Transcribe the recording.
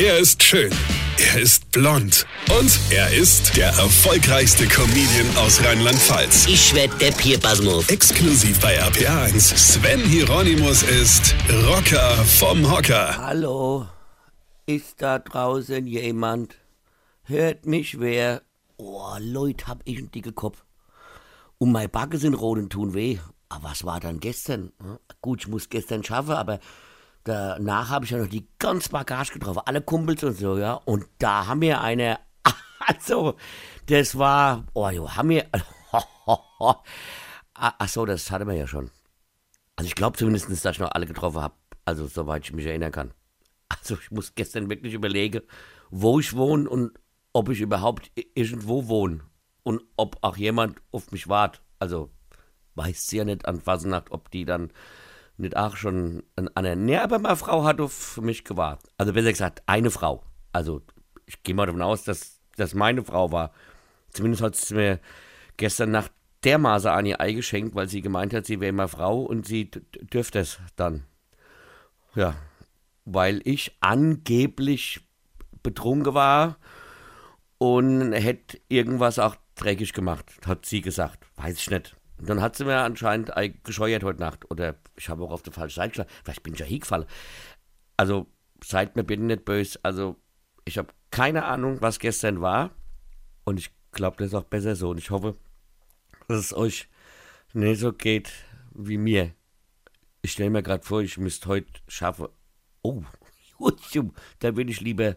Er ist schön. Er ist blond. Und er ist der erfolgreichste Comedian aus Rheinland-Pfalz. Ich werd der Pierpasmus. Exklusiv bei RPA1. Sven Hieronymus ist Rocker vom Hocker. Hallo, ist da draußen jemand? Hört mich wer? Oh, Leute, hab ich einen dicken Kopf. Und meine Backe sind rot und tun weh. Aber was war dann gestern? Hm? Gut, ich muss gestern schaffen, aber danach habe ich ja noch die ganze Bagage getroffen, alle Kumpels und so, ja. Und da haben wir eine, also, das war, oh jo, haben wir, ach so, das hatten wir ja schon. Also ich glaube zumindest, dass ich noch alle getroffen habe, also soweit ich mich erinnern kann. Also ich muss gestern wirklich überlegen, wo ich wohne und ob ich überhaupt irgendwo wohne und ob auch jemand auf mich wartet. Also weiß ja nicht an Fasnacht, ob die dann nicht auch schon eine, nee, aber meine Frau hat auf mich gewartet. Also besser gesagt, eine Frau. Also ich gehe mal davon aus, dass das meine Frau war. Zumindest hat sie mir gestern Nacht dermaßen an ihr Ei geschenkt, weil sie gemeint hat, sie wäre meine Frau und sie dürfte es dann. Ja, weil ich angeblich betrunken war und hätte irgendwas auch dreckig gemacht, hat sie gesagt. Weiß ich nicht. Und dann hat sie mir anscheinend gescheuert heute Nacht. Oder ich habe auch auf der falschen Seite geschlagen. Vielleicht bin ich ja hingefallen. Also seid mir bitte nicht böse. Also ich habe keine Ahnung, was gestern war. Und ich glaube, das ist auch besser so. Und ich hoffe, dass es euch nicht so geht wie mir. Ich stelle mir gerade vor, ich müsste heute schaffen. Oh, da will ich lieber